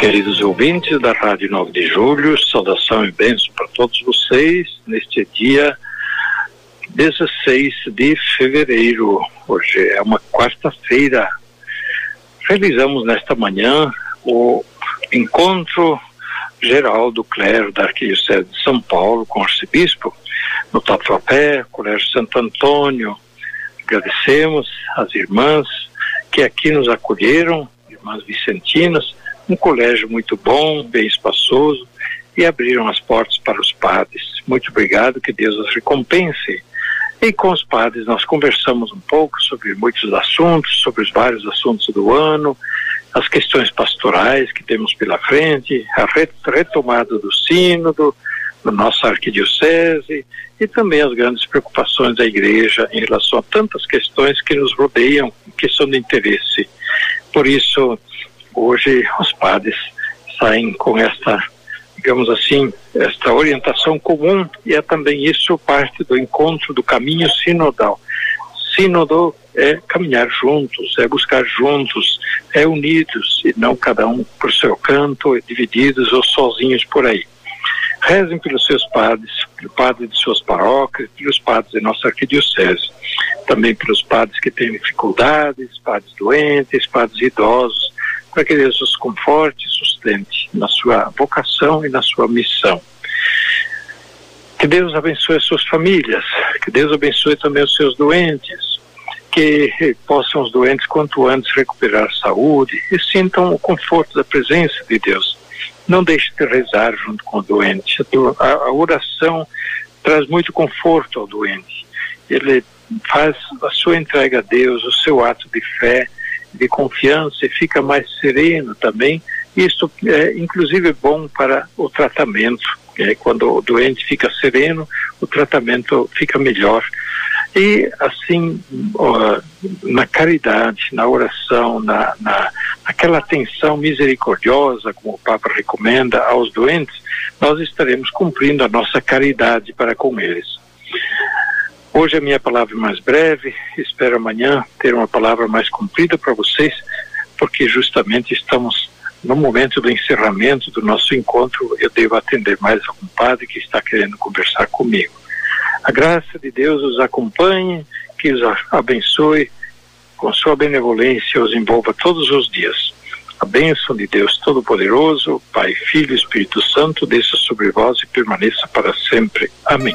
Queridos ouvintes da Rádio 9 de Julho, saudação e bênção para todos vocês neste dia 16 de fevereiro. Hoje é uma quarta-feira. Realizamos nesta manhã o encontro geral do clero da Arquidiocese de São Paulo com o arcebispo no Tatuapé, Colégio Santo Antônio. Agradecemos as irmãs que aqui nos acolheram, irmãs vicentinas, um colégio muito bom, bem espaçoso, e abriram as portas para os padres. Muito obrigado, que Deus os recompense. E com os padres nós conversamos um pouco sobre muitos assuntos, sobre os vários assuntos do ano, as questões pastorais que temos pela frente, a retomada do sínodo, da nossa arquidiocese e também as grandes preocupações da igreja em relação a tantas questões que nos rodeiam, que são de interesse. Por isso, hoje os padres saem com esta, digamos assim, esta orientação comum e é também isso parte do encontro do caminho sinodal. Sínodo é caminhar juntos, é buscar juntos, é unidos e não cada um por seu canto, divididos ou sozinhos por aí. Rezem pelos seus padres, pelo padre de suas paróquias, pelos padres de nossa arquidiocese, também pelos padres que têm dificuldades, padres doentes, padres idosos, para que Deus os conforte e sustente na sua vocação e na sua missão. Que Deus abençoe as suas famílias, que Deus abençoe também os seus doentes, que possam os doentes quanto antes recuperar saúde e sintam o conforto da presença de Deus. Não deixe de rezar junto com o doente. A, a oração traz muito conforto ao doente. Ele faz a sua entrega a Deus, o seu ato de fé, de confiança e fica mais sereno também. Isso é inclusive bom para o tratamento. É, quando o doente fica sereno, o tratamento fica melhor. E assim, ó, na caridade, na oração, na, na, naquela atenção misericordiosa, como o Papa recomenda aos doentes, nós estaremos cumprindo a nossa caridade para com eles. Hoje a minha palavra é mais breve, espero amanhã ter uma palavra mais comprida para vocês, porque justamente estamos no momento do encerramento do nosso encontro, eu devo atender mais algum padre que está querendo conversar comigo. A graça de Deus os acompanhe, que os abençoe, com sua benevolência os envolva todos os dias. A bênção de Deus Todo-Poderoso, Pai, Filho e Espírito Santo, desça sobre vós e permaneça para sempre. Amém.